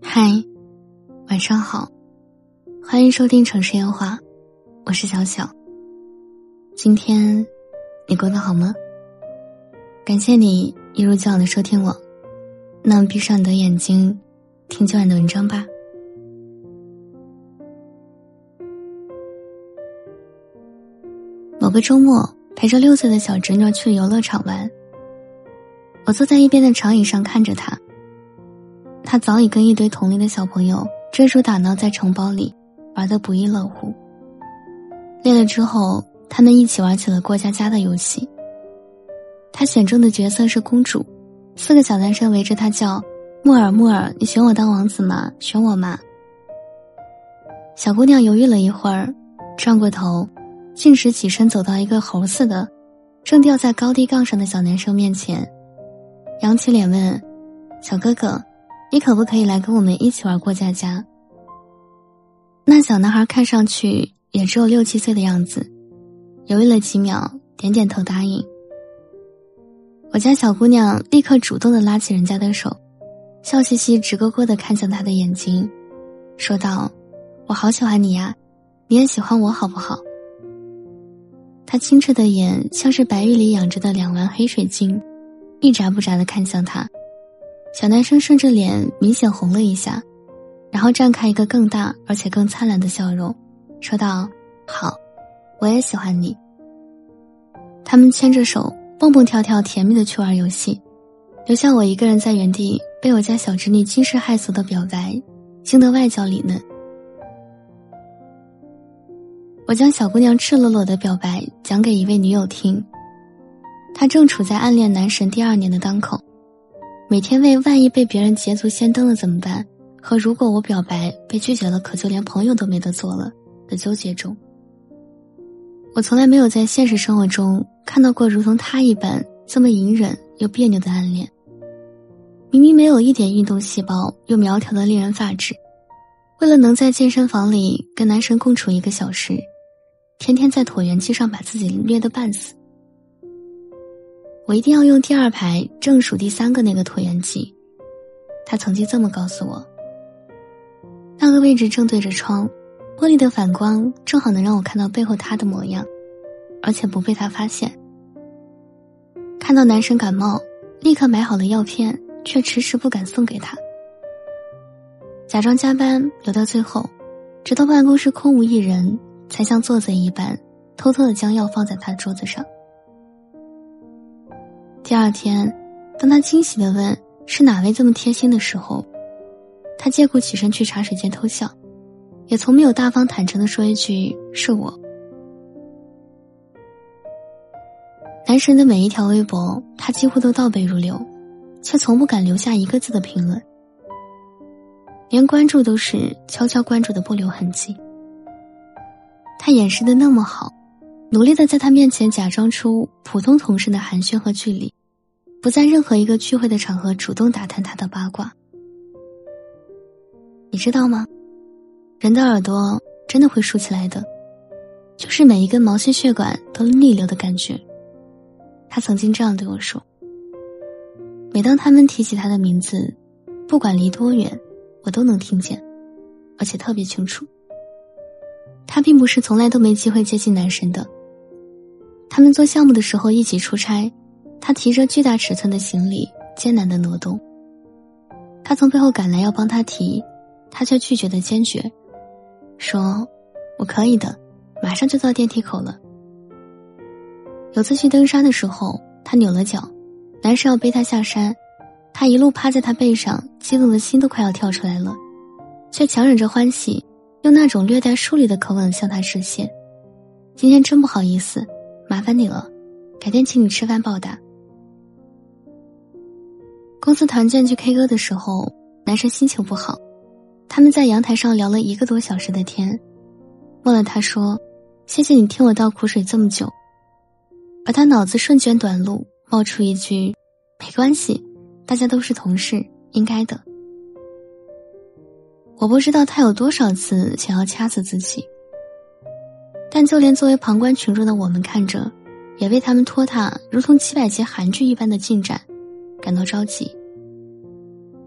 嗨，晚上好，欢迎收听城市烟花，我是小小。今天你过得好吗？感谢你一如既往的收听我，那闭上你的眼睛，听今晚的文章吧。某个周末，陪着六岁的小侄女去游乐场玩，我坐在一边的长椅上看着她。他早已跟一堆同龄的小朋友追逐打闹在城堡里，玩得不亦乐乎。累了之后，他们一起玩起了过家家的游戏。他选中的角色是公主，四个小男生围着他叫：“木耳木耳，你选我当王子吗？选我吗？”小姑娘犹豫了一会儿，转过头，径直起身走到一个猴似的、正吊在高低杠上的小男生面前，扬起脸问：“小哥哥。”你可不可以来跟我们一起玩过家家？那小男孩看上去也只有六七岁的样子，犹豫了几秒，点点头答应。我家小姑娘立刻主动的拉起人家的手，笑嘻嘻、直勾勾的看向他的眼睛，说道：“我好喜欢你呀，你也喜欢我好不好？”他清澈的眼像是白玉里养着的两丸黑水晶，一眨不眨的看向他。小男生顺着脸明显红了一下，然后绽开一个更大而且更灿烂的笑容，说道：“好，我也喜欢你。”他们牵着手蹦蹦跳跳，甜蜜的去玩游戏，留下我一个人在原地被我家小侄女惊世骇俗的表白惊得外焦里嫩。我将小姑娘赤裸裸的表白讲给一位女友听，她正处在暗恋男神第二年的当口。每天为万一被别人捷足先登了怎么办？和如果我表白被拒绝了，可就连朋友都没得做了的纠结中。我从来没有在现实生活中看到过如同他一般这么隐忍又别扭的暗恋。明明没有一点运动细胞，又苗条的令人发指，为了能在健身房里跟男神共处一个小时，天天在椭圆机上把自己虐得半死。我一定要用第二排正数第三个那个椭圆机，他曾经这么告诉我。那个位置正对着窗，玻璃的反光正好能让我看到背后他的模样，而且不被他发现。看到男神感冒，立刻买好了药片，却迟迟不敢送给他。假装加班留到最后，直到办公室空无一人，才像做贼一般，偷偷的将药放在他的桌子上。第二天，当他惊喜的问是哪位这么贴心的时候，他借故起身去茶水间偷笑，也从没有大方坦诚的说一句是我。男神的每一条微博，他几乎都倒背如流，却从不敢留下一个字的评论，连关注都是悄悄关注的，不留痕迹。他掩饰的那么好，努力的在他面前假装出普通同事的寒暄和距离。不在任何一个聚会的场合主动打探他的八卦，你知道吗？人的耳朵真的会竖起来的，就是每一根毛细血管都逆流的感觉。他曾经这样对我说。每当他们提起他的名字，不管离多远，我都能听见，而且特别清楚。他并不是从来都没机会接近男神的。他们做项目的时候一起出差。他提着巨大尺寸的行李，艰难的挪动。他从背后赶来要帮他提，他却拒绝的坚决，说：“我可以的，马上就到电梯口了。”有次去登山的时候，他扭了脚，男生要背他下山，他一路趴在他背上，激动的心都快要跳出来了，却强忍着欢喜，用那种略带疏离的口吻向他致谢：“今天真不好意思，麻烦你了，改天请你吃饭报答。”公司团建去 K 歌的时候，男生心情不好，他们在阳台上聊了一个多小时的天，问了他说：“谢谢你听我倒苦水这么久。”而他脑子瞬间短路，冒出一句：“没关系，大家都是同事，应该的。”我不知道他有多少次想要掐死自己，但就连作为旁观群众的我们看着，也为他们拖沓如同几百集韩剧一般的进展。感到着急，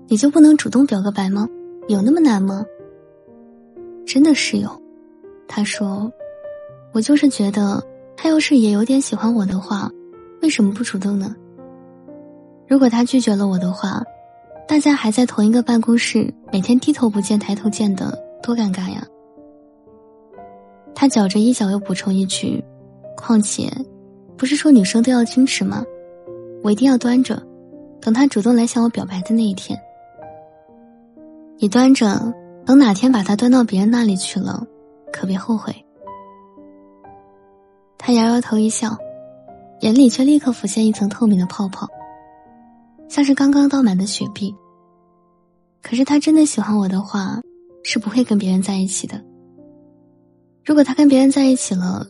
你就不能主动表个白吗？有那么难吗？真的是有。他说：“我就是觉得，他要是也有点喜欢我的话，为什么不主动呢？如果他拒绝了我的话，大家还在同一个办公室，每天低头不见抬头见的，多尴尬呀。”他绞着衣角又补充一句：“况且，不是说女生都要矜持吗？我一定要端着，等他主动来向我表白的那一天。”你端着，等哪天把它端到别人那里去了，可别后悔。他摇摇头一笑，眼里却立刻浮现一层透明的泡泡，像是刚刚倒满的雪碧。可是他真的喜欢我的话，是不会跟别人在一起的。如果他跟别人在一起了，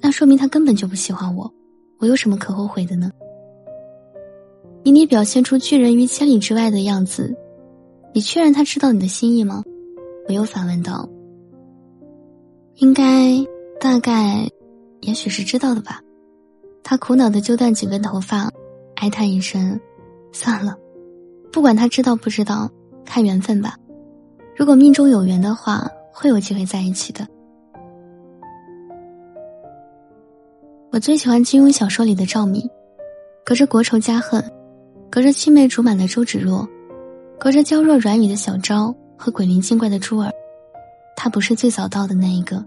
那说明他根本就不喜欢我，我有什么可后悔的呢？以你表现出拒人于千里之外的样子。你确认他知道你的心意吗？我又反问道。应该，大概，也许是知道的吧。他苦恼的揪断几根头发，哀叹一声：“算了，不管他知道不知道，看缘分吧。如果命中有缘的话，会有机会在一起的。”我最喜欢金庸小说里的赵敏，隔着国仇家恨，隔着青梅竹马的周芷若。隔着娇弱软语的小昭和鬼灵精怪的珠儿，他不是最早到的那一个，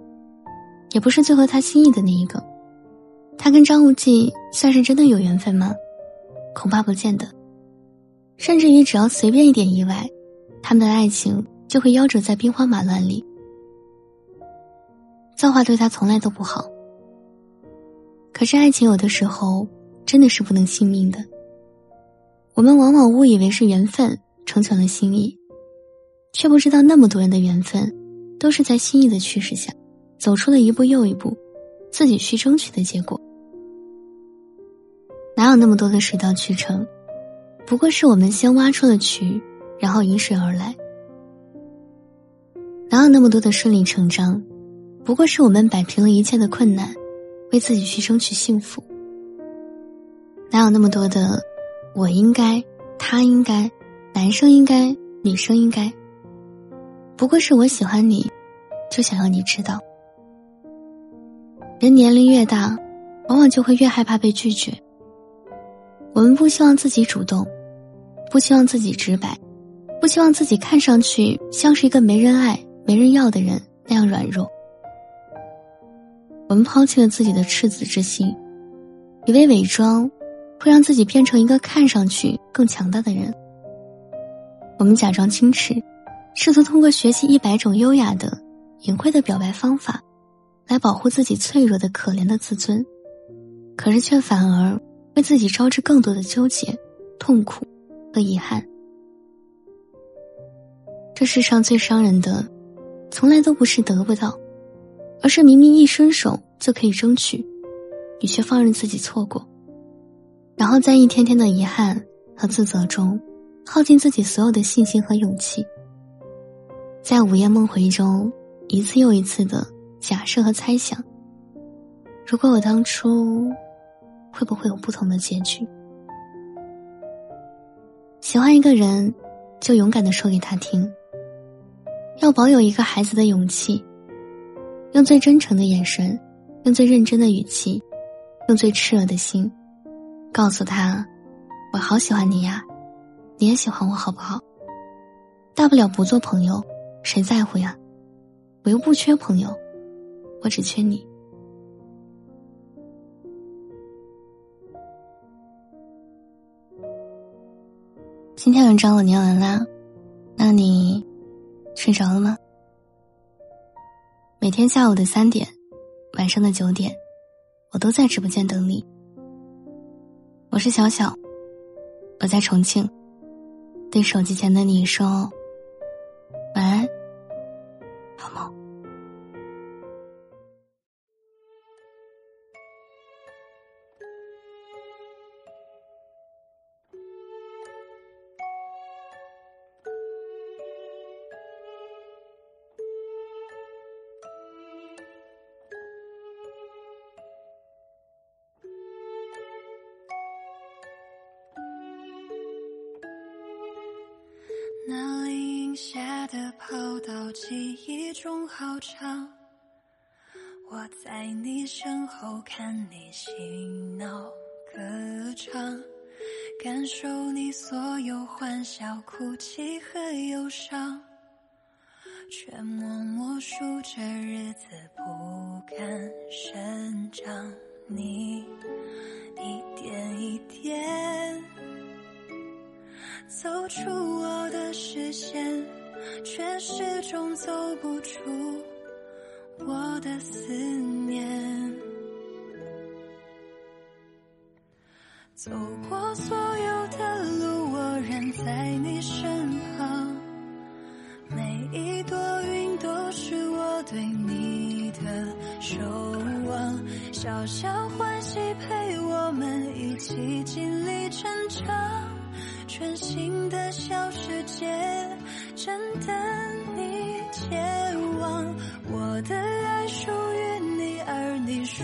也不是最合他心意的那一个。他跟张无忌算是真的有缘分吗？恐怕不见得。甚至于只要随便一点意外，他们的爱情就会夭折在兵荒马乱里。造化对他从来都不好。可是爱情有的时候真的是不能信命的。我们往往误以为是缘分。成全了心意，却不知道那么多人的缘分，都是在心意的驱使下，走出了一步又一步，自己去争取的结果。哪有那么多的水到渠成？不过是我们先挖出了渠，然后引水而来。哪有那么多的顺理成章？不过是我们摆平了一切的困难，为自己去争取幸福。哪有那么多的我应该，他应该？男生应该，女生应该。不过是我喜欢你，就想要你知道。人年龄越大，往往就会越害怕被拒绝。我们不希望自己主动，不希望自己直白，不希望自己看上去像是一个没人爱、没人要的人那样软弱。我们抛弃了自己的赤子之心，以为伪装会让自己变成一个看上去更强大的人。我们假装矜持，试图通过学习一百种优雅的、隐晦的表白方法，来保护自己脆弱的、可怜的自尊，可是却反而为自己招致更多的纠结、痛苦和遗憾。这世上最伤人的，从来都不是得不到，而是明明一伸手就可以争取，你却放任自己错过，然后在一天天的遗憾和自责中。耗尽自己所有的信心和勇气，在午夜梦回中，一次又一次的假设和猜想。如果我当初，会不会有不同的结局？喜欢一个人，就勇敢的说给他听。要保有一个孩子的勇气，用最真诚的眼神，用最认真的语气，用最炽热的心，告诉他：“我好喜欢你呀。”你也喜欢我好不好？大不了不做朋友，谁在乎呀？我又不缺朋友，我只缺你。今天文章我念完啦，那你睡着了吗？每天下午的三点，晚上的九点，我都在直播间等你。我是小小，我在重庆。对手机前的你说那林荫下。下的跑道，记忆中好长。我在你身后看你嬉闹歌唱，感受你所有欢笑、哭泣和忧伤，却默默数着日子，不敢声张。你一点一点走出我的视线，却始终走不出我的思念。走过所有的路，我仍在你身旁。每一朵云都是我对你的守望。小小欢喜陪我们一起经历成长，全新的小世界正等你前往。我的爱属于你，而你属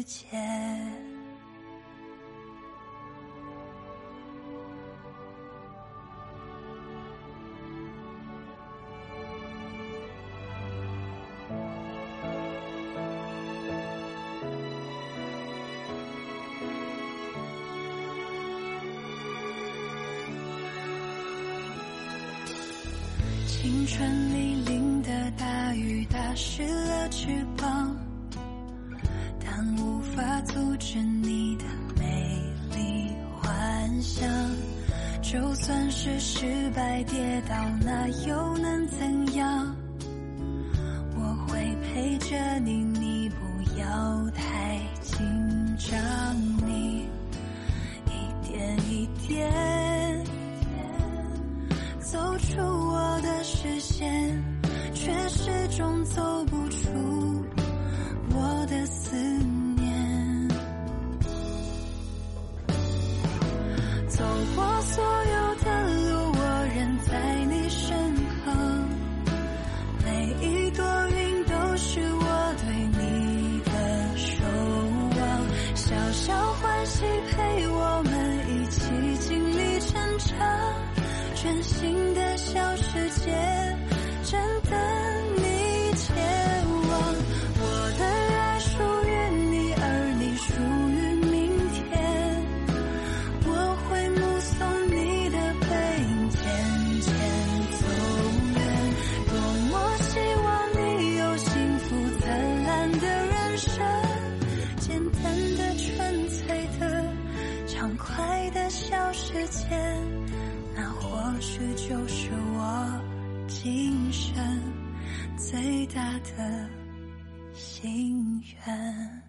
世界。青春里淋的大雨打湿了翅膀，就算是失败跌倒，那又能怎样？我会陪着你，你不要太紧张，你一点一点走出我。的视线，却始终走不出我的思念。走过所今生最大的心愿。